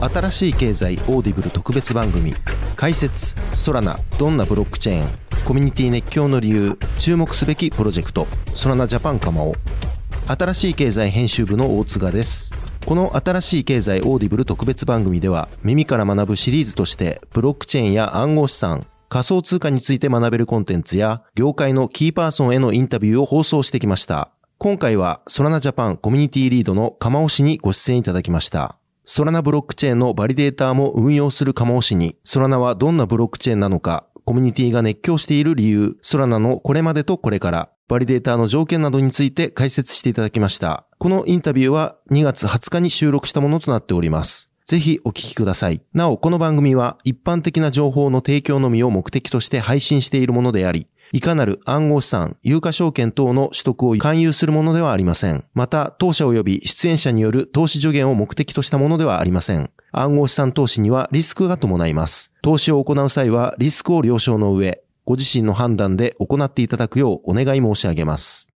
新しい経済オーディブル特別番組解説ソラナどんなブロックチェーンコミュニティ熱狂の理由注目すべきプロジェクト Solana Japan かまお新しい経済編集部の大塚です。この新しい経済オーディブル特別番組では耳から学ぶシリーズとしてブロックチェーンや暗号資産仮想通貨について学べるコンテンツや業界のキーパーソンへのインタビューを放送してきました。今回は Solana Japan コミュニティリードのかまお氏にご出演いただきました。ソラナブロックチェーンのバリデーターも運用するかまお氏にソラナはどんなブロックチェーンなのかコミュニティが熱狂している理由、ソラナのこれまでとこれから、バリデーターの条件などについて解説していただきました。このインタビューは2月20日に収録したものとなっております。ぜひお聞きください。なお、この番組は一般的な情報の提供のみを目的として配信しているものであり、いかなる暗号資産、有価証券等の取得を勧誘するものではありません。また、当社及び出演者による投資助言を目的としたものではありません。暗号資産投資にはリスクが伴います。投資を行う際はリスクを了承の上、ご自身の判断で行っていただくようお願い申し上げます。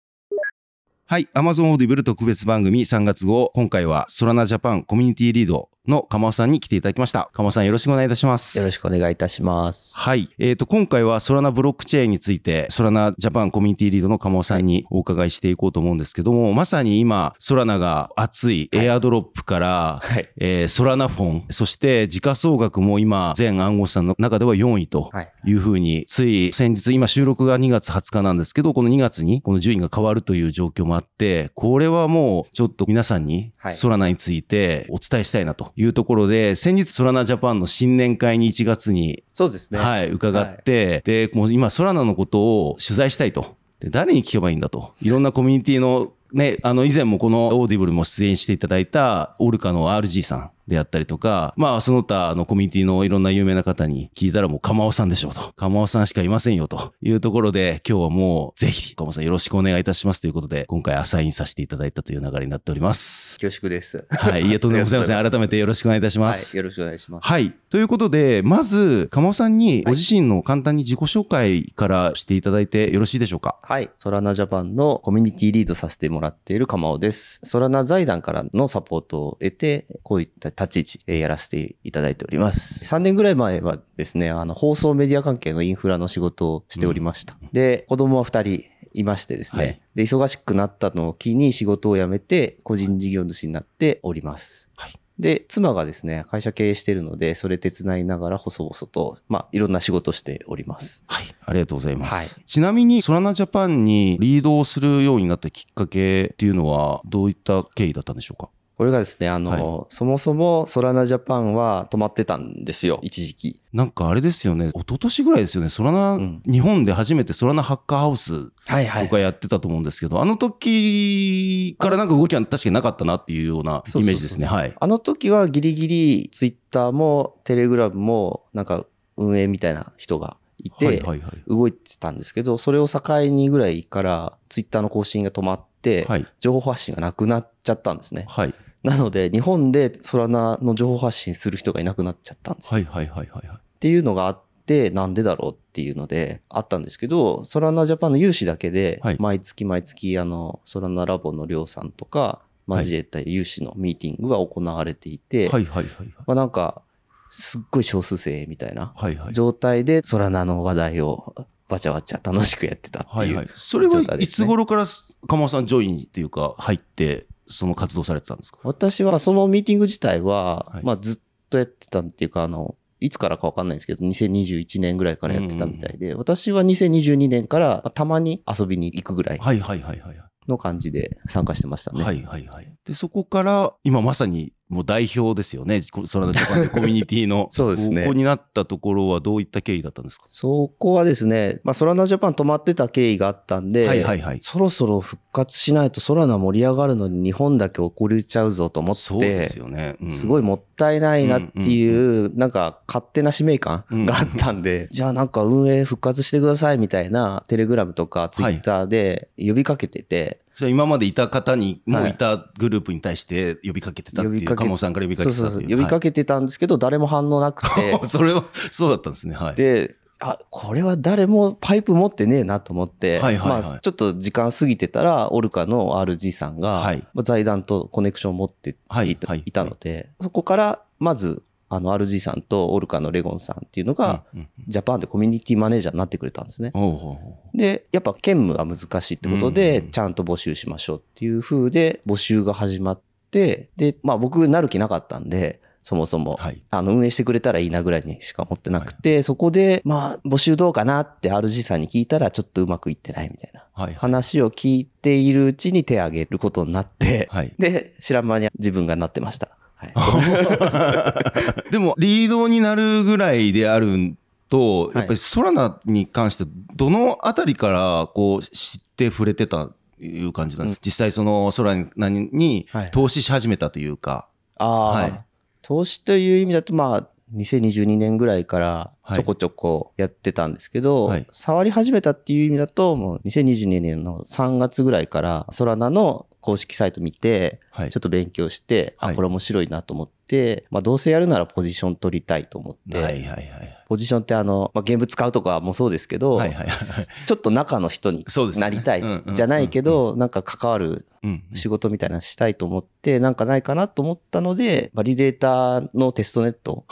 はい。Amazon Audible 特別番組3月号。今回はソラナジャパンコミュニティリードの鎌尾さんに来ていただきました。鎌尾さんよろしくお願いいたします。よろしくお願いいたします。はい。えっ、ー、と、今回はソラナブロックチェーンについて、ソラナジャパンコミュニティリードの鎌尾さんにお伺いしていこうと思うんですけども、まさに今、ソラナが熱いエアドロップから、はい、えー、ソラナフォン、そして時価総額も今、全暗号資産の中では4位というふうに、はい、つい先日、今収録が2月20日なんですけど、この2月にこの順位が変わるという状況もあって、これはもうちょっと皆さんにソラナについてお伝えしたいなというところで、先日ソラナジャパンの新年会に1月に、そうですね。はい、伺って、はい、で、もう今ソラナのことを取材したいと。で、誰に聞けばいいんだと。いろんなコミュニティのね、あの、以前もこのオーディブルも出演していただいた、オルカの RG さんであったりとか、まあ、その他のコミュニティのいろんな有名な方に聞いたらもう、かまおさんでしょうと。かまおさんしかいませんよというところで、今日はもう、ぜひ、かまおさんよろしくお願いいたしますということで、今回アサインさせていただいたという流れになっております。恐縮です。はい。いえ、とんでもございません。改めてよろしくお願いいたします。はい。よろしくお願いします。はい。ということで、まず、かまおさんにご自身の簡単に自己紹介からしていただいてよろしいでしょうか？はい。ソラナジャパンのコミュニティリードさせてもらっている鎌尾です。ソラナ財団からのサポートを得て、こういった立ち位置、やらせていただいております。3年ぐらい前はですね、あの、放送メディア関係のインフラの仕事をしておりました。うん、で、子供は2人いましてですね、はい、で、忙しくなったのを機に仕事を辞めて、個人事業主になっております。はい。で、妻がですね、会社経営しているので、それ手伝いながら細々と、まあ、いろんな仕事しております。はい。ありがとうございます。はい。ちなみに、ソラナジャパンにリードをするようになったきっかけっていうのは、どういった経緯だったんでしょうか？これがですね、あの、はい、そもそもソラナジャパンは止まってたんですよ、一時期。なんかあれですよね、一昨年ぐらいですよね、ソラナ、うん、日本で初めてソラナハッカーハウスとかやってたと思うんですけど、はいはい、あの時からなんか動きは確かになかったなっていうようなイメージですね、はい。あの時はギリギリツイッターもテレグラムもなんか運営みたいな人がいて、動いてたんですけど、それを境にぐらいからツイッターの更新が止まって、情報発信がなくなっちゃったんですね。はい。なので、日本でソラナの情報発信する人がいなくなっちゃったんですはいはいはいはい。っていうのがあって、なんでだろうっていうので、あったんですけど、ソラナジャパンの有志だけで、毎月毎月、あの、ソラナラボのりょうさんとか、交えた有志のミーティングが行われていて、はいはいはい。まあなんか、すっごい少数生みたいな状態で、ソラナの話題をわちゃわちゃ楽しくやってたっていう、はいはい。それはいつ頃から鎌尾さんジョインっていうか入ってその活動されてたんですか？私はそのミーティング自体は、はい、まあずっとやってたっていうか、あの、いつからかわかんないんですけど、2021年ぐらいからやってたみたいで、うんうん、私は2022年からたまに遊びに行くぐらい。はいはいはいはい。の感じで参加してましたね。はいはいはい。で、そこから、今まさにもう代表ですよね。ソラナジャパンで コミュニティの。そうですね。ここになったところはどういった経緯だったんですか？そこはですね、まあソラナジャパン止まってた経緯があったんで、はいはいはい。そろそろ復活しないとソラナ盛り上がるのに日本だけ遅れちゃうぞと思って、そうですよね。うん、すごいもったいないなっていう、うんうん、なんか勝手な使命感があったんで、うんうん、じゃあなんか運営復活してくださいみたいなテレグラムとかツイッターで呼びかけてて、じゃ今までいた方に、もういたグループに対して呼びかけてたっていう、鴨さんから呼びかけてたそうそうそう、呼びかけてたんですけど、誰も反応なくて。それは、そうだったんですね。はい。で、あ、これは誰もパイプ持ってねえなと思って、はいはいはい、まあ、ちょっと時間過ぎてたら、オルカの RG さんが、財団とコネクションを持っていたので、そこから、まず、あの、RG さんとオルカのレゴンさんっていうのが、ジャパンでコミュニティマネージャーになってくれたんですね。で、やっぱ兼務が難しいってことで、ちゃんと募集しましょうっていう風で、募集が始まって、で、まあ僕なる気なかったんで、そもそも、はい、あの、運営してくれたらいいなぐらいにしか思ってなくて、はい、そこで、まあ、募集どうかなって RG さんに聞いたら、ちょっとうまくいってないみたいな、はい、話を聞いているうちに手を挙げることになって、はい、で、知らん間に自分がなってました。はい、でも、リードになるぐらいであると、やっぱりソラナに関して、どのあたりから、こう、知って触れてたいう感じなんですか、うん、実際そのソラナに投資し始めたというか。ああ、はい、投資という意味だと、まあ、2022年ぐらいからちょこちょこやってたんですけど、はい、触り始めたっていう意味だと、もう2022年の3月ぐらいから、ソラナの公式サイト見て、ちょっと勉強して、はい、あ、これ面白いなと思って、まあどうせやるならポジション取りたいと思って、はいはいはい、ポジションってあの、まあ現物使うとかもそうですけど、はいはい ちょっと中の人になりたいじゃないけど、なんか関わる仕事みたいなしたいと思って、なんかないかなと思ったので、バリデータのテストネット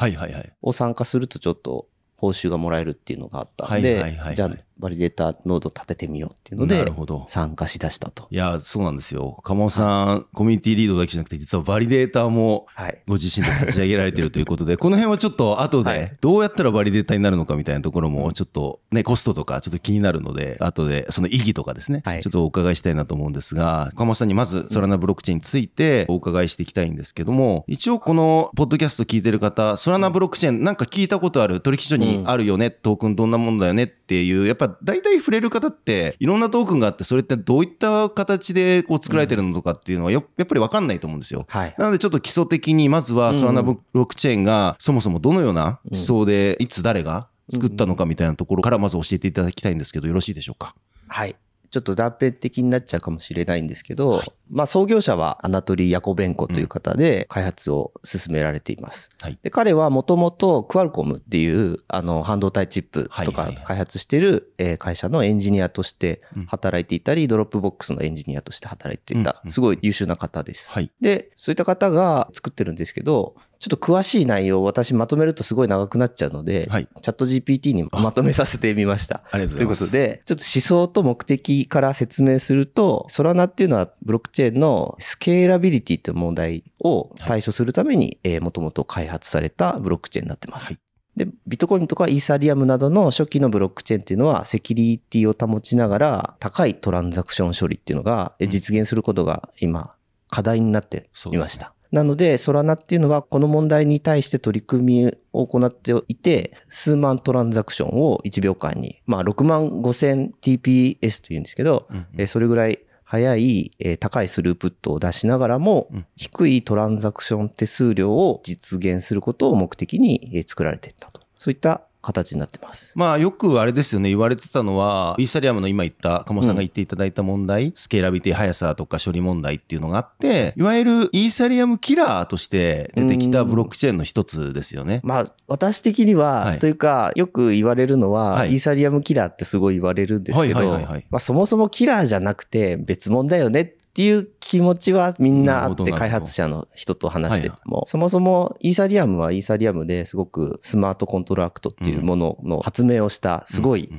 を参加するとちょっと報酬がもらえるっていうのがあったんで、じゃあバリデータノード立ててみようっていうので、参加しだしたと。いや、そうなんですよ。かまおさん、はい、コミュニティリードだけじゃなくて、実はバリデータもご自身で立ち上げられてるということで、この辺はちょっと後で、どうやったらバリデータになるのかみたいなところも、ちょっとね、コストとかちょっと気になるので、後でその意義とかですね、はい、ちょっとお伺いしたいなと思うんですが、かまおさんにまずソラナブロックチェーンについてお伺いしていきたいんですけども、一応このポッドキャスト聞いてる方、ソラナブロックチェーンなんか聞いたことある取引所にあるよね、トークンどんなもんだよねっていう、やっぱ大体触れる方っていろんなトークンがあって、それってどういった形でこう作られてるのとかっていうのはやっぱり分かんないと思うんですよ。はい、なのでちょっと基礎的に、まずはソラナブロックチェーンがそもそもどのような思想で、いつ誰が作ったのかみたいなところからまず教えていただきたいんですけど、よろしいでしょうか？はい。ちょっと断片的になっちゃうかもしれないんですけど、はい、まあ創業者はアナトリー・ヤコベンコという方で開発を進められています。うんはい、で彼はもともとクアルコムっていうあの半導体チップとか開発している会社のエンジニアとして働いていたり、ドロップボックスのエンジニアとして働いていた、すごい優秀な方です。はい、で、そういった方が作ってるんですけど、ちょっと詳しい内容を私まとめるとすごい長くなっちゃうので、はい、 ChatGPT にまとめさせてみました。ありがとうございます。ということで、ちょっと思想と目的から説明すると、ソラナっていうのはブロックチェーンのスケーラビリティという問題を対処するために、はい、えー、もともと開発されたブロックチェーンになってます。はい。で、ビットコインとかイーサリアムなどの初期のブロックチェーンっていうのはセキュリティを保ちながら高いトランザクション処理っていうのが実現することが今課題になっていました。なので、ソラナっていうのはこの問題に対して取り組みを行っていて、数万トランザクションを1秒間に、まあ6万5000 TPS というんですけど、うんうん、それぐらい速い、高いスループットを出しながらも、低いトランザクション手数料を実現することを目的に作られていったと。そういった形になってます。まあよくあれですよね、言われてたのは、イーサリアムの今言った、鴨さんが言っていただいた問題、うん、スケーラビティ速さとか処理問題っていうのがあって、いわゆるイーサリアムキラーとして出てきたブロックチェーンの一つですよね。まあ私的には、はい、というかよく言われるのは、はい、イーサリアムキラーってすごい言われるんですけど、まあそもそもキラーじゃなくて別物だよねっていう気持ちはみんなあって開発者の人と話してても、そもそもイーサリアムはイーサリアムですごくスマートコントラクトっていうものの発明をしたすごい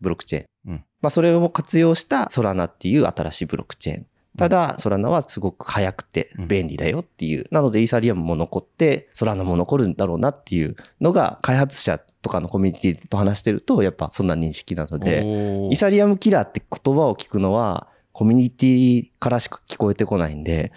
ブロックチェーン。まあそれを活用したソラナっていう新しいブロックチェーン。ただ、ソラナはすごく速くて便利だよっていう。なので、イーサリアムも残って、ソラナも残るんだろうなっていうのが、開発者とかのコミュニティと話してると、やっぱそんな認識なので、イーサリアムキラーって言葉を聞くのは、コミュニティからしか聞こえてこないんで、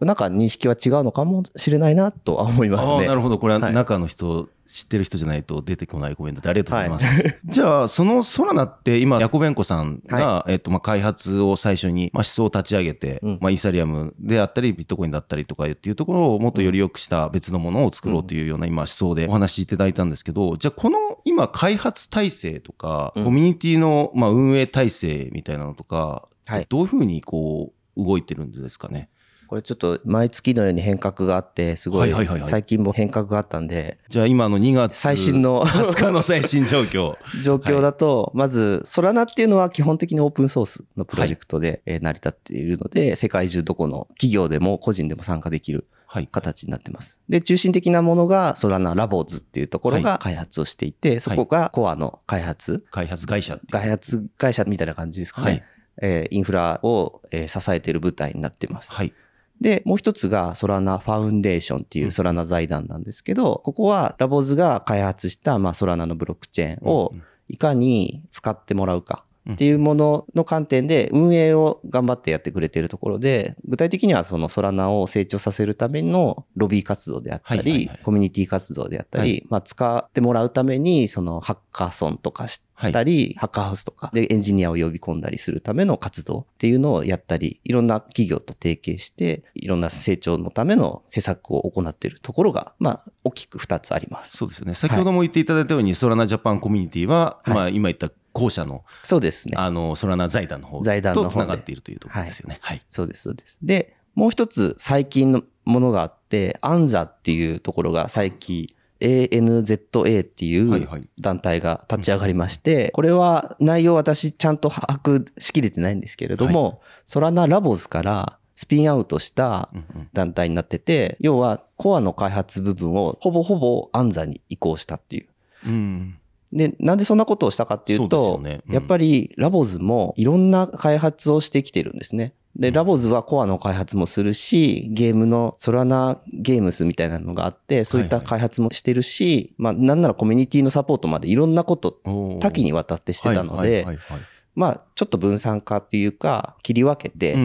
なんか認識は違うのかもしれないなとは思いますね。なるほど。これは中の人、はい、知ってる人じゃないと出てこないコメントでありがとうございます。はい、じゃあ、そのソラナって今、ヤコベンコさんが、はい、えっと、まあ、開発を最初に、まあ、思想を立ち上げて、うん、まあ、イーサリアムであったり、ビットコインだったりとかっていうところをもっとより良くした別のものを作ろうというような今思想でお話しいただいたんですけど、じゃあ、この今開発体制とか、コミュニティの、まあ、運営体制みたいなのとか、はい、どういうふうにこう動いてるんですかね？これちょっと毎月のように変革があって、すごい最近も変革があったんで。じゃあ今の2月最新の20日の最新状況。状況だと、まず、ソラナっていうのは基本的にオープンソースのプロジェクトで成り立っているので、世界中どこの企業でも個人でも参加できる形になってます。で、中心的なものがソラナラボーズっていうところが開発をしていて、そこがコアの開発。開発会社開発会社みたいな感じですかね。はいえー、インフラを、えー、支えている舞台になってます。はい。で、もう一つがソラナファウンデーションっていうソラナ財団なんですけど、ここはラボズが開発した、まあ、ソラナのブロックチェーンをいかに使ってもらうかっていうものの観点で運営を頑張ってやってくれているところで、具体的にはそのソラナを成長させるためのロビー活動であったり、コミュニティ活動であったり、まあ使ってもらうためにそのハッカーソンとかしたり、ハッカーハウスとかでエンジニアを呼び込んだりするための活動っていうのをやったり、いろんな企業と提携して、いろんな成長のための施策を行っているところが、まあ大きく2つあります。そうですね。先ほども言っていただいたように、ソラナジャパンコミュニティは、まあ今言った後者の、そうですね。あの、ソラナ財団の方財団と繋がっているというところですよね。はい。はい、そうです、そうです。で、もう一つ最近のものがあって、アンザっていうところが最近、ANZA っていう団体が立ち上がりまして、これは内容私ちゃんと把握しきれてないんですけれども、ソラナラボズからスピンアウトした団体になってて、要はコアの開発部分をほぼほぼアンザに移行したっていう。うんで、なんでそんなことをしたかっていうと、うね。うん、やっぱりラボズもいろんな開発をしてきてるんですね。で、ラボズはコアの開発もするし、ゲームのソラナゲームスみたいなのがあって、そういった開発もしてるし、はいはい、まあなんならコミュニティのサポートまでいろんなこと多岐にわたってしてたので、まあちょっと分散化っていうか、切り分けて、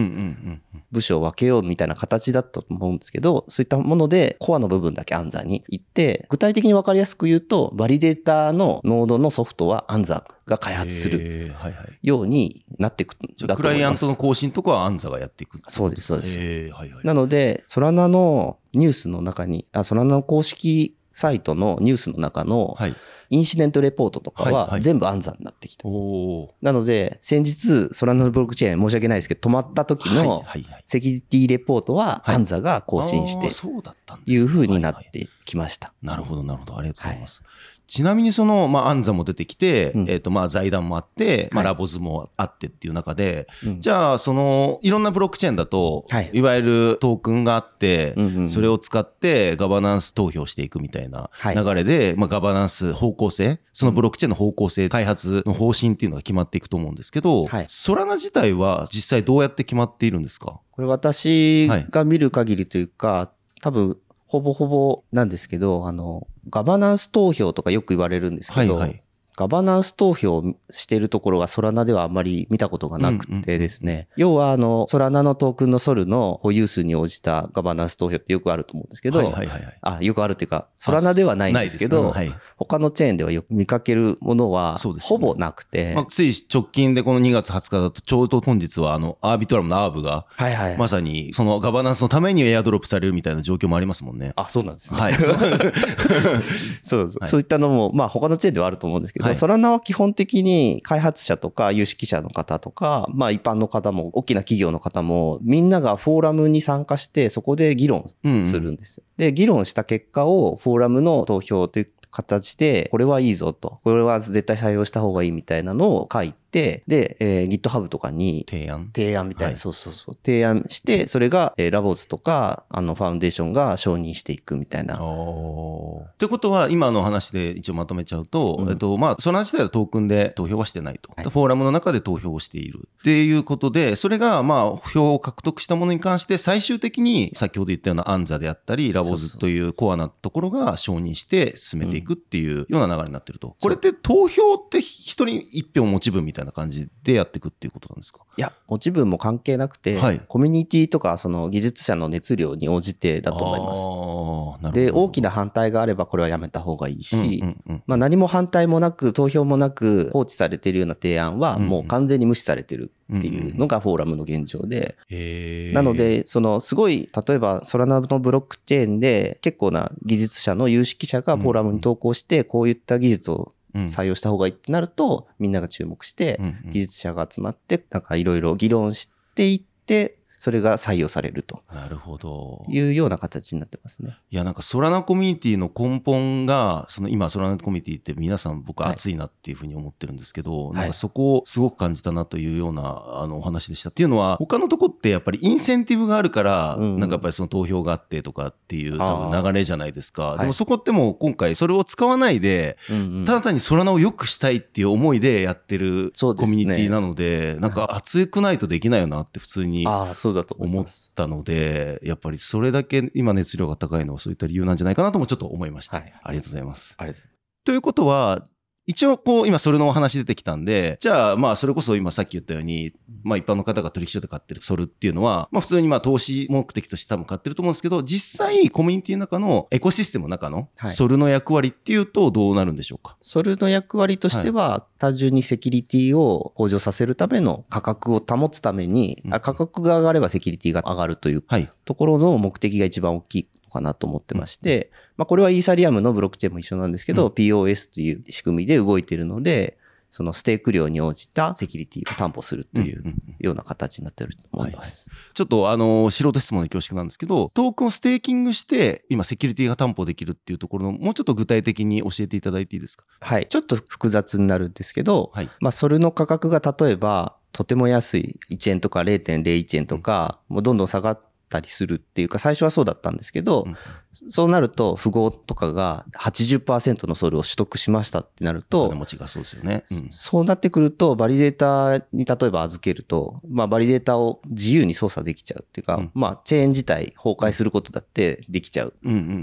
部署を分けようみたいな形だったと思うんですけど、そういったものでコアの部分だけ暗算に行って、具体的に分かりやすく言うと、バリデータのノードのソフトは暗算が開発するようになっていくんだと思います。クライアントの更新とかは暗算がやっていくそうです、そうです。はいはい、なので、ソラナのニュースの中に、あ、ソラナの公式サイトのニュースの中の、はいインシデントレポートとかは全部暗算になってきた。なので、先日、ソラノブロックチェーン申し訳ないですけど、止まった時のセキュリティレポートは暗算が更新して、いうふうになってきました。なるほど、なるほど。ありがとうございます。ちなみにその、まあ、暗座も出てきて、うん、えっ、ー、と、まあ、財団もあって、まあ、ラボズもあってっていう中で、はい、じゃあ、その、いろんなブロックチェーンだと、はい、いわゆるトークンがあって、うんうん、それを使ってガバナンス投票していくみたいな流れで、はい、まあ、ガバナンス方向性、そのブロックチェーンの方向性、開発の方針っていうのが決まっていくと思うんですけど、はい、ソラナ自体は実際どうやって決まっているんですか？これ私が見る限りというか、多分、ほぼほぼなんですけど、あの、ガバナンス投票とかよく言われるんですけど、はいはい、ガバナンス投票してるところがソラナではあんまり見たことがなくてですね、要はあの、ソラナのトークンのソルの保有数に応じたガバナンス投票ってよくあると思うんですけど、あ、よくあるっていうか、ソラナではないんですけど、はい、他のチェーンではよく見かけるものは、ほぼなくて、まあ、つい直近でこの2月20日だと、ちょうど本日はあの、アービトラムのアーブが、はいはい、まさにそのガバナンスのためにエアドロップされるみたいな状況もありますもんね。あ、そうなんですね。はい。そう、そういったのも、まあ他のチェーンではあると思うんですけど、ソラナは基本本的に開発者とか有識者の方とか、まあ一般の方も、大きな企業の方も、みんながフォーラムに参加して、そこで議論するんですよ。うん、で、議論した結果をフォーラムの投票という形で、これはいいぞと、これは絶対採用した方がいいみたいなのを書いて、、で、えー、GitHub とかに提案提案みたいな、はい、そうそうそう。提案して、それが、えー、ラボズとか、あの、ファウンデーションが承認していくみたいな。おということは、今の話で一応まとめちゃうと、うん、えっと、まあ、その話ではトークンで投票はしてないと。はい、フォーラムの中で投票をしている。っていうことで、それが、まあ、票を獲得したものに関して、最終的に、先ほど言ったようなアンザであったり、ラボズというコアなところが承認して進めていくっていうような流れになってると。これって投票って一人一票持ち分みたいな感じでやっていくっていうことなんですか？いや、持ち分も関係なくて、はい、コミュニティとかその技術者の熱量に応じてだと思います。で、大きな反対があればこれはやめた方がいいし、うんうんうん、まあ何も反対もなく投票もなく放置されているような提案はもう完全に無視されてるっていうのがフォーラムの現状で。なので、そのすごい、例えばソラナのブロックチェーンで結構な技術者の有識者がフォーラムに投稿して、こういった技術を採用した方がいいってなると、みんなが注目して、技術者が集まって、なんかいろいろ議論していって、それが採用されると。なるほど。いうような形になってますね。いや、なんかソラナコミュニティの根本が、その今ソラナコミュニティって皆さん僕熱いなっていうふうに思ってるんですけど、はい、なんかそこをすごく感じたなというようなあのお話でした。っていうのは、他のとこってやっぱりインセンティブがあるから、うん、なんかやっぱりその投票があってとかっていう多分流れじゃないですか。でもそこってもう今回それを使わないで、ただ単にソラナを良くしたいっていう思いでやってるコミュニティなので、なんか熱くないとできないよなって普通にそうだと思ったので、やっぱりそれだけ今熱量が高いのはそういった理由なんじゃないかなともちょっと思いました。はい、ありがとうございます。ありがとうございます。ということは、一応こう今それのお話出てきたんで、じゃあまあそれこそ今さっき言ったように、まあ一般の方が取引所で買ってるソルっていうのは、まあ普通にまあ投資目的として多分買ってると思うんですけど、実際コミュニティの中のエコシステムの中のソルの役割っていうとどうなるんでしょうか、はい、ソルの役割としては、単純にセキュリティを向上させるための価格を保つために、うん、価格が上がればセキュリティが上がるというところの目的が一番大きいのかなと思ってまして、まあ、これはイーサリアムのブロックチェーンも一緒なんですけど、うん、POS という仕組みで動いているので、そのステーク量に応じたセキュリティを担保するというような形になっていると思います。ちょっとあの、素人質問で恐縮なんですけど、トークンをステーキングして、今セキュリティが担保できるっていうところの、もうちょっと具体的に教えていただいていいですか？はい。ちょっと複雑になるんですけど、はい、まあ、それの価格が例えば、とても安い1円とか0.01円とか、もうどんどん下がったりするっていうか、最初はそうだったんですけど、うん。そうなると、富豪とかが80%のソルを取得しましたってなると、持ちがそうですよね、うん、そうなってくると、バリデータに例えば預けると、まあ、バリデータを自由に操作できちゃうっていうか、うん、まあ、チェーン自体崩壊することだってできちゃう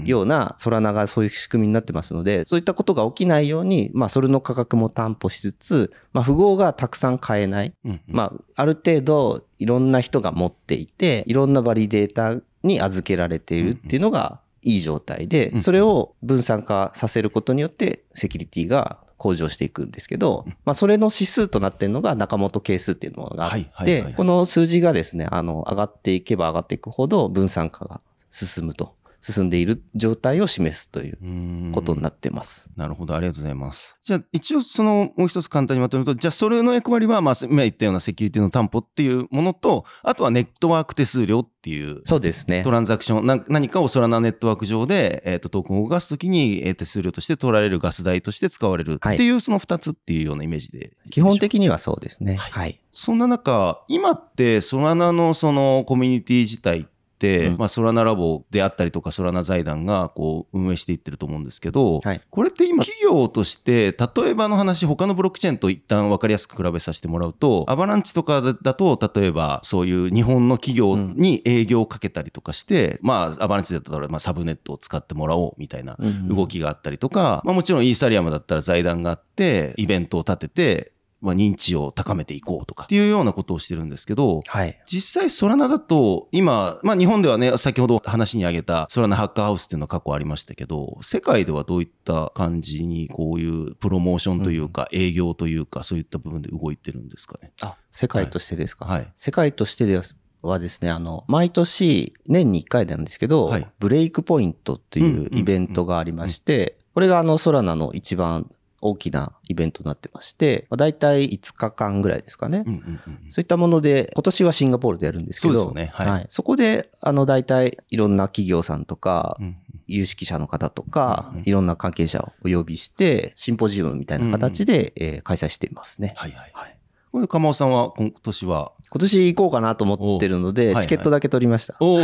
ような、ソラナがそういう仕組みになってますので、そういったことが起きないように、まあ、それの価格も担保しつつ、まあ、富豪がたくさん買えない、うんうん、まあ、ある程度、いろんな人が持っていて、いろんなバリデータに預けられているっていうのが、いい状態で、それを分散化させることによって、セキュリティが向上していくんですけど、まあ、それの指数となっているのが中本係数っていうものがあって、この数字がですね、あの、上がっていけば上がっていくほど分散化が進むと進んでいる状態を示すということになってます。なるほど、ありがとうございます。じゃあ、一応その、もう一つ簡単にまとめると、じゃあ、それの役割は、まあ、今言ったようなセキュリティの担保っていうものと、あとはネットワーク手数料っていう、そうですね。トランザクション、な何かをソラナネットワーク上で、えっ、ー、と、トークンを動かすときに、えー、手数料として取られるガス代として使われるっていう、はい、その二つっていうようなイメージで。基本的にはそうですね。はい。はい、そんな中、今ってソラナのそのコミュニティ自体、うん、まあ、ソラナラボであったりとか、ソラナ財団がこう運営していってると思うんですけど、はい、これって今、企業として、例えばの話、他のブロックチェーンと一旦分かりやすく比べさせてもらうと、アバランチとかだと、例えばそういう日本の企業に営業をかけたりとかして、うん、まあ、アバランチだったら、まあ、サブネットを使ってもらおうみたいな動きがあったりとか、まあ、もちろんイーサリアムだったら財団があって、イベントを立てて、まあ、認知を高めていこうとか。っていうようなことをしてるんですけど、はい、実際ソラナだと今、まあ、日本ではね先ほど話に挙げたソラナハッカーハウスっていうのは過去ありましたけど世界ではどういった感じにこういうプロモーションというか、営業というかそういった部分で動いてるんですかね？あ世界としてですか、はい、世界としてではですね、あの、毎年年に1回なんですけど、はい、ブレイクポイントっていうイベントがありまして、これがあの、ソラナの一番大きなイベントになってまして、まあ、大体5日間ぐらいですかね、うんうんうん。そういったもので、今年はシンガポールでやるんですけど、そうですね。はい。はい、そこで、あの、大体いろんな企業さんとか、うん有識者の方とか、いろんな関係者をお呼びして、シンポジウムみたいな形で、え開催していますね。はいはい。はい、これ、鎌尾さんは今年は？今年行こうかなと思ってるので、チケットだけ取りました。おお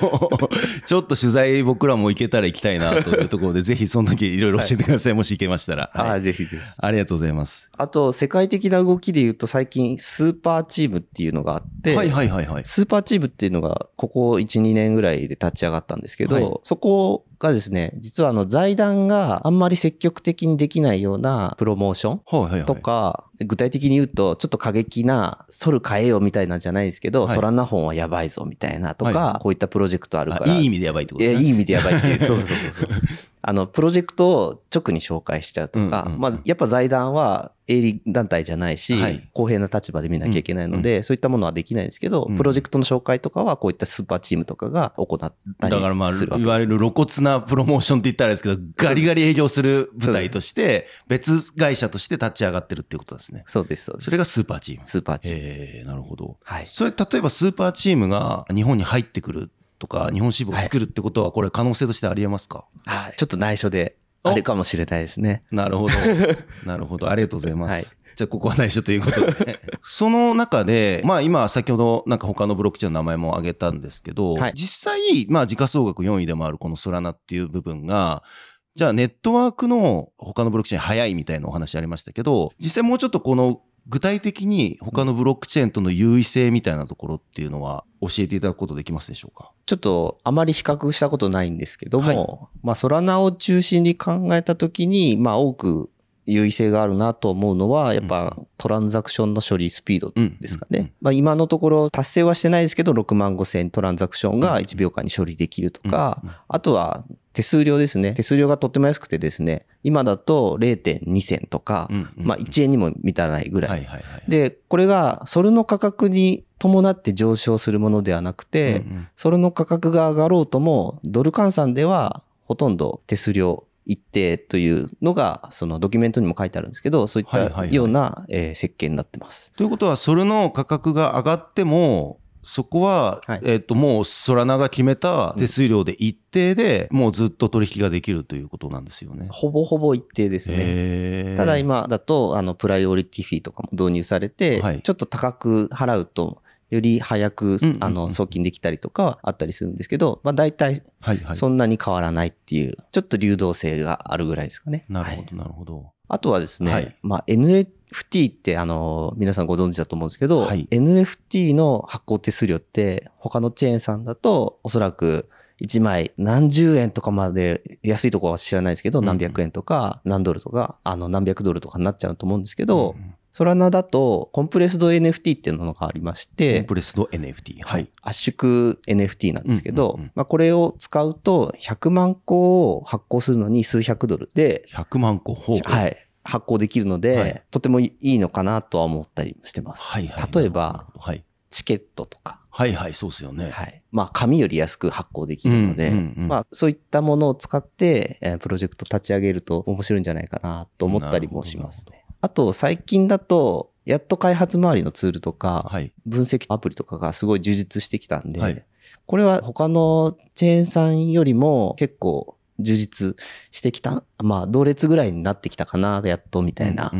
ちょっと取材僕らも行けたら行きたいなというところで、ぜひその時いろいろ教えてください。はい、もし行けましたら。はい、あぜひぜひ。ありがとうございます。あと、世界的な動きで言うと最近スーパーチームっていうのがあって、はいはいはいはい。スーパーチームっていうのがここ1、2年ぐらいで立ち上がったんですけど、はい、そこがですね、実はあの財団があんまり積極的にできないようなプロモーションとか、具体的に言うとちょっと過激なソル変えようみたいなんじゃないですけど、ソラナ本はやばいぞみたいなとか、こういったプロジェクトあるから。いい意味でやばいってことですね。いい意味でやばいっていう。そうそうそうそう。あの、プロジェクトを直に紹介しちゃうとか、まあ、やっぱ財団は営利団体じゃないし、はい、公平な立場で見なきゃいけないので、うん、そういったものはできないんですけど、うん、プロジェクトの紹介とかはこういったスーパーチームとかが行ったりするだからまあ、いわゆる露骨なプロモーションって言ったらですけど、ガリガリ営業する舞台として、別会社として立ち上がってるっていうことですね。そうです、そうです。それがスーパーチーム。スーパーチーム。えー、なるほど。はい。それ、例えばスーパーチームが日本に入ってくるとか、日本支部を作るってことは、これ可能性としてありえますか、はい、ちょっと内緒であるかもしれないですね。なるほど。なるほど。ありがとうございます。はいじゃあここは内緒ということで、その中で、まあ今先ほどなんか他のブロックチェーンの名前も挙げたんですけど、はい、実際、まあ時価総額4位でもあるこのソラナっていう部分が、じゃあネットワークの他のブロックチェーン早いみたいなお話ありましたけど、実際もうちょっとこの具体的に他のブロックチェーンとの優位性みたいなところっていうのは教えていただくことできますでしょうか？ちょっとあまり比較したことないんですけども、はい、まあソラナを中心に考えたときに、まあ多く優位性があるなと思うのは、やっぱトランザクションの処理スピードですかね。まあ今のところ達成はしてないですけど、6万5千トランザクションが1秒間に処理できるとか、あとは手数料ですね。手数料がとっても安くてですね、今だと0.2銭とか、まあ1円にも満たないぐらい。で、これがソルの価格に伴って上昇するものではなくて、ソルの価格が上がろうとも、ドル換算ではほとんど手数料一定というのが、そのドキュメントにも書いてあるんですけど、そういったような、え設計になってます。ということは、それの価格が上がっても、そこは、はい、えっ、と、もう、ソラナが決めた手数料で一定で、もうずっと取引ができるということなんですよね。ほぼほぼ一定ですね。ただ今だと、あの、プライオリティフィーとかも導入されて、はい、ちょっと高く払うと、より早く、あの、送金できたりとかはあったりするんですけど、まあ大体、そんなに変わらないっていう、ちょっと流動性があるぐらいですかね。なるほど、なるほど。あとはですね、はい、まあ NFT ってあの、皆さんご存知だと思うんですけど、はい、NFT の発行手数料って他のチェーンさんだとおそらく1枚何十円とかまで安いとこは知らないですけど、何百円とか何ドルとか、あの何百ドルとかになっちゃうと思うんですけど、ソラナだと、コンプレスド NFT っていうのがありまして、コンプレスド NFT。はい。圧縮 NFT なんですけど、まあこれを使うと、100万個を発行するのに数百ドルで、100万個ほうはい。発行できるので、はい、とてもいいのかなとは思ったりしてます。はいはい、例えば、はい、チケットとか。はいはい、そうですよね。はい。まあ、紙より安く発行できるので、まあ、そういったものを使って、えー、プロジェクト立ち上げると面白いんじゃないかなと思ったりもしますね。あと、最近だと、やっと開発周りのツールとか、分析アプリとかがすごい充実してきたんで、はい、これは他のチェーンさんよりも結構充実してきた、まあ同列ぐらいになってきたかな、やっとみたいな、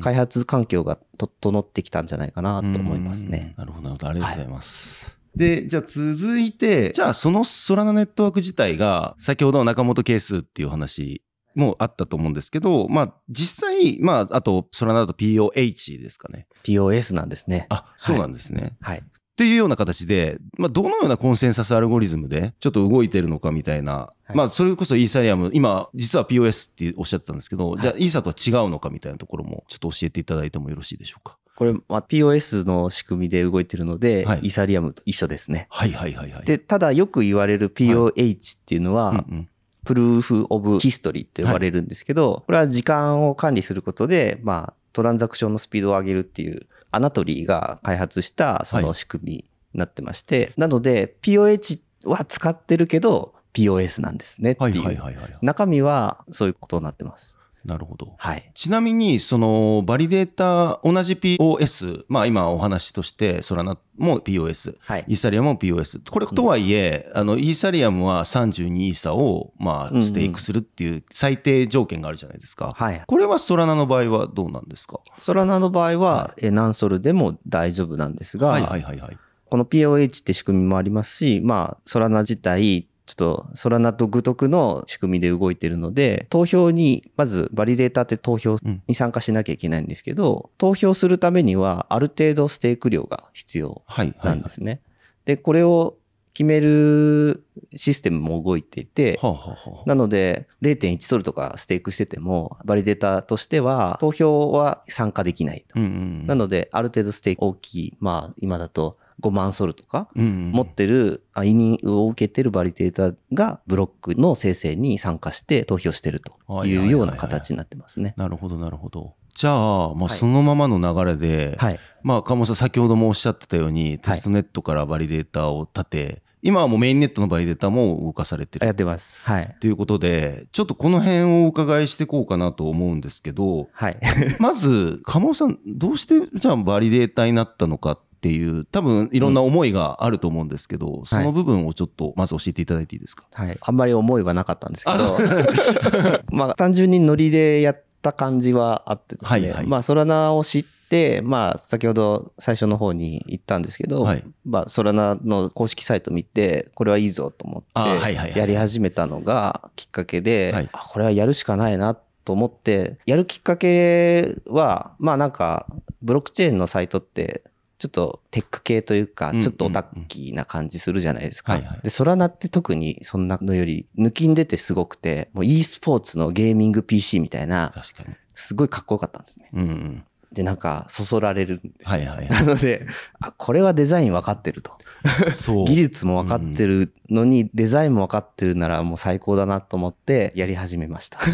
開発環境が整ってきたんじゃないかなと思いますね。なるほど、なるほど。ありがとうございます。はい、で、じゃあ続いて、じゃあそのソラナネットワーク自体が、先ほどの中本係数っていう話もあったと思うんですけど、まあ、実際、まあ、あと、それだと POH ですかね。POS なんですね。あ、そうなんですね。はい。っていうような形で、まあ、どのようなコンセンサスアルゴリズムでちょっと動いてるのかみたいな、はい、まあ、それこそイーサリアム、今、実は POS っておっしゃってたんですけど、はい、じゃあ、イーサとは違うのかみたいなところも、ちょっと教えていただいてもよろしいでしょうか？これ、まあ、POS の仕組みで動いてるので、はい、イーサリアムと一緒ですね。はいはいはいはい。で、ただよく言われる POH っていうのは、うんうんプルーフ・オブ・ヒストリーって呼ばれるんですけど、はい、これは時間を管理することで、まあ、トランザクションのスピードを上げるっていう、アナトリーが開発したその仕組みになってまして、はい、なので、POH は使ってるけど、POS なんですねっていう。中身はそういうことになってます。なるほど。はい。ちなみに、その、バリデータ、同じ POS、まあ今お話として、ソラナも POS、はい、イーサリアムも POS。これとはいえ、うん、あの、イーサリアムは32イーサを、まあ、ステークするっていう最低条件があるじゃないですか。はい。これはソラナの場合はどうなんですか？ソラナの場合は、はい、何ソルでも大丈夫なんですが、はいはいはいはい。この POH って仕組みもありますし、まあ、ソラナ自体、ちょっとソラナとグトクの仕組みで動いてるので、投票に、まずバリデータって投票に参加しなきゃいけないんですけど、うん、投票するためにはある程度ステーク量が必要なんですね。はいはいはい、で、これを決めるシステムも動いていて、はあはあ、なので0.1ソルとかステークしてても、バリデータとしては投票は参加できないと。うんうん、なので、ある程度ステーク大きい、まあ今だと5万ソルとか持ってる、委任を受けてるバリデータがブロックの生成に参加して投票してるというような形になってますね。なるほど、なるほど。じゃあ、まあ、そのままの流れで、はい、まあ、鴨本さん先ほどもおっしゃってたように、テストネットからバリデータを立て、今はもうメインネットのバリデータも動かされてる。やってます。はい。ということで、ちょっとこの辺をお伺いしていこうかなと思うんですけど、はい。まず、鴨尾さん、どうしてじゃあバリデータになったのかっていう、多分いろんな思いがあると思うんですけど、うん、その部分をちょっとまず教えていただいていいですか？はい。あんまり思いはなかったんですけど、まあ単純にノリでやった感じはあってですね、はいはい、まあソラナを知って、まあ、先ほど最初の方に言ったんですけど、はい、まあ、ソラナの公式サイト見て、これはいいぞと思って、やり始めたのがきっかけで、はい、これはやるしかないなと思って、やるきっかけは、まあなんか、ブロックチェーンのサイトって、ちょっとテック系というか、ちょっとオタッキーな感じするじゃないですか。で、ソラナって特にそんなのより抜きん出てすごくて、もう e スポーツのゲーミング PC みたいな、すごいかっこよかったんですね。うんうんで、なんか、そそられるんですはいはい、はい、なので、あ、これはデザイン分かってると。そう。技術も分かってるのに、デザインも分かってるならもう最高だなと思ってやり始めました。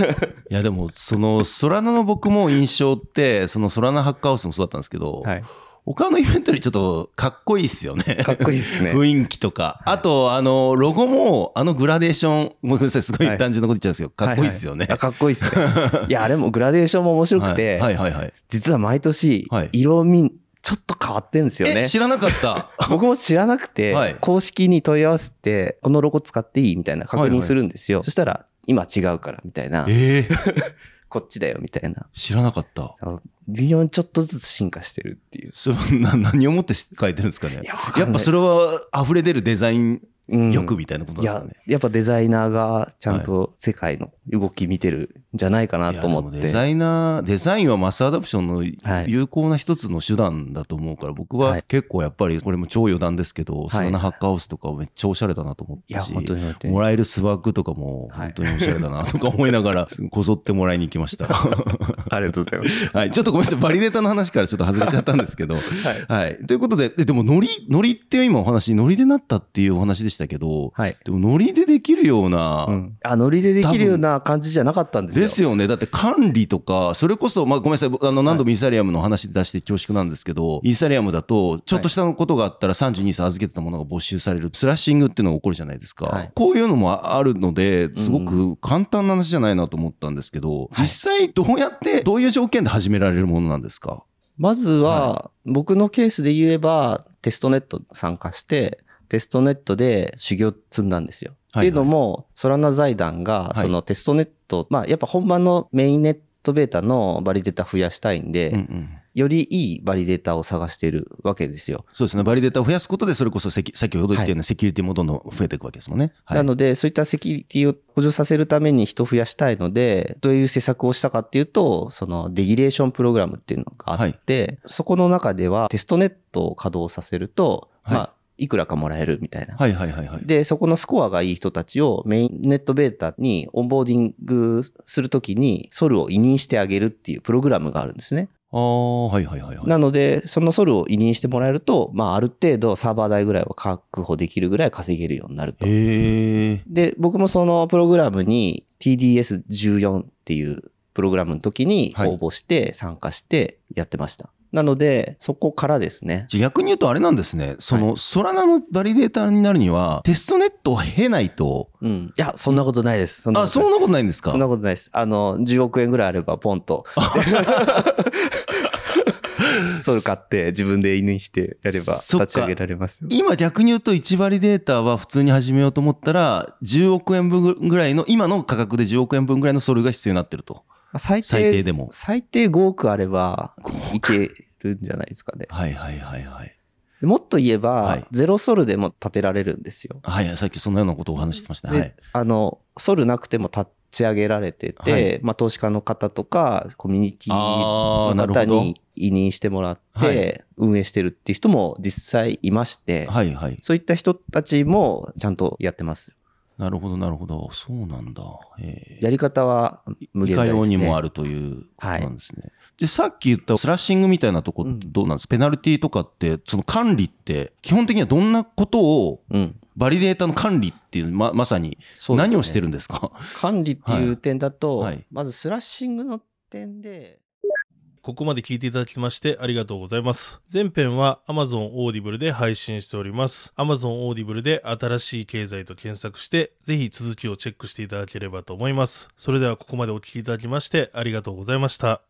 いや、でも、その、ソラナの僕も印象って、そのソラナハッカーハウスもそうだったんですけど、はい。他のイベントよりちょっとかっこいいっすよね。かっこいいですね。雰囲気とか。あと、あの、ロゴも、あのグラデーション、ごめんなさい、すごい単純なこと言っちゃうんですけど、かっこいいっすよね。はいはい、かっこいいっすね。いや、あれもグラデーションも面白くて、はい、はいはい実は毎年、色味、ちょっと変わってんですよね。知らなかった。僕も知らなくて、はい、公式に問い合わせて、このロゴ使っていいみたいな確認するんですよ。はいはい、そしたら、今違うから、みたいな。えー こっちだよ、みたいな。知らなかった。微妙にちょっとずつ進化してるっていう。それな何をもって書いてるんですかねややっぱそれは溢れ出るデザイン欲みたいなことですかね、うん、ややっぱデザイナーがちゃんと世界の動き見てるんじゃないかなと思って。デザイナー、デザインはマスアダプションの有効な一つの手段だと思うから、僕は結構やっぱり、これも超余談ですけど、そんなハッカーハウスとかめっちゃおしゃれだなと思ったし、もらえるスワッグとかも本当におしゃれだなとか思いながら、こぞってもらいに行きました。ありがとうございます。はい。ちょっとごめんなさい。バリデータの話からちょっと外れちゃったんですけど、はい。はい。ということで、でもノリ、ノリって今お話、ノリでなったっていうお話でしたけど、はい。でもノリでできるような、うん、あ、ノリでできるような感じじゃなかったんですよ。ですよね。だって管理とか、それこそ、まあごめんなさい。あの、何度もイーサリアムの話出して恐縮なんですけど、はい、イーサリアムだと、ちょっとしたことがあったら32歳預けてたものが没収される、スラッシングっていうのが起こるじゃないですか。はい、こういうのもあるので、すごく簡単な話じゃないなと思ったんですけど、実際どうやって、どういう条件で始められるものなんですか？まずは、僕のケースで言えば、テストネット参加して、テストネットで修行積んだんですよ。っていうのも、ソラナ財団が、そのテストネット、まあ、やっぱ本番のメインネットベータのバリデータ増やしたいんで、よりいいバリデータを探しているわけですよ。そうですね。バリデータを増やすことで、それこそ先ほど言ったようなセキュリティもどんどん増えていくわけですもんね。はい、なので、そういったセキュリティを補助させるために人を増やしたいので、どういう施策をしたかっていうと、そのデリゲーションプログラムっていうのがあって、はい、そこの中ではテストネットを稼働させると、まあ、いくらかもらえるみたいな。はいはいはいはい。で、そこのスコアがいい人たちをメインネットベータにオンボーディングするときにソルを委任してあげるっていうプログラムがあるんですね。ああ、はいはいはい、はい。なので、そのソルを委任してもらえると、まあ、ある程度サーバー代ぐらいは確保できるぐらい稼げるようになると。へで、僕もそのプログラムに TDS14 っていうプログラムの時に応募して参加してやってました。はいなので、そこからですね。逆に言うとあれなんですね。その、ソラナのバリデータになるには、テストネットを経ないと。うん。いや、そんなことないです。そんなあ、そんなことないんですか？そんなことないです。あの、10億円ぐらいあれば、ポンと。ソル買って自分で犬にしてやれば立ち上げられます今逆に言うと1バリデータは普通に始めようと思ったら10億円分ぐらいの今の価格で10億円分ぐらいのソルが必要になってると。最低最低でも。最低5億あればいけるんじゃないですかね。はいはいはいはい。もっと言えば、はい、ゼロソルでも立てられるんですよ。はい、さっきそんなようなことをお話してましたね。はい、あの、ソルなくても立ち上げられてて、はい、まあ投資家の方とか、コミュニティの方に委任してもらって、運営してるっていう人も実際いまして、はいはい、そういった人たちもちゃんとやってます。なるほど、なるほど。そうなんだ。やり方は無限大です、ね。いかようにもあるということなんですね。はい、で、さっき言ったスラッシングみたいなとこってどうなんですか、うん、ペナルティとかって、その管理って、基本的にはどんなことを、バリデータの管理っていうま、まさに何をしてるんですか、ね、管理っていう点だと、はい、まずスラッシングの点で、ここまで聞いていただきましてありがとうございます。前編は Amazon Audible で配信しております。Amazon Audible で新しい経済と検索して、ぜひ続きをチェックしていただければと思います。それではここまでお聞きいただきましてありがとうございました。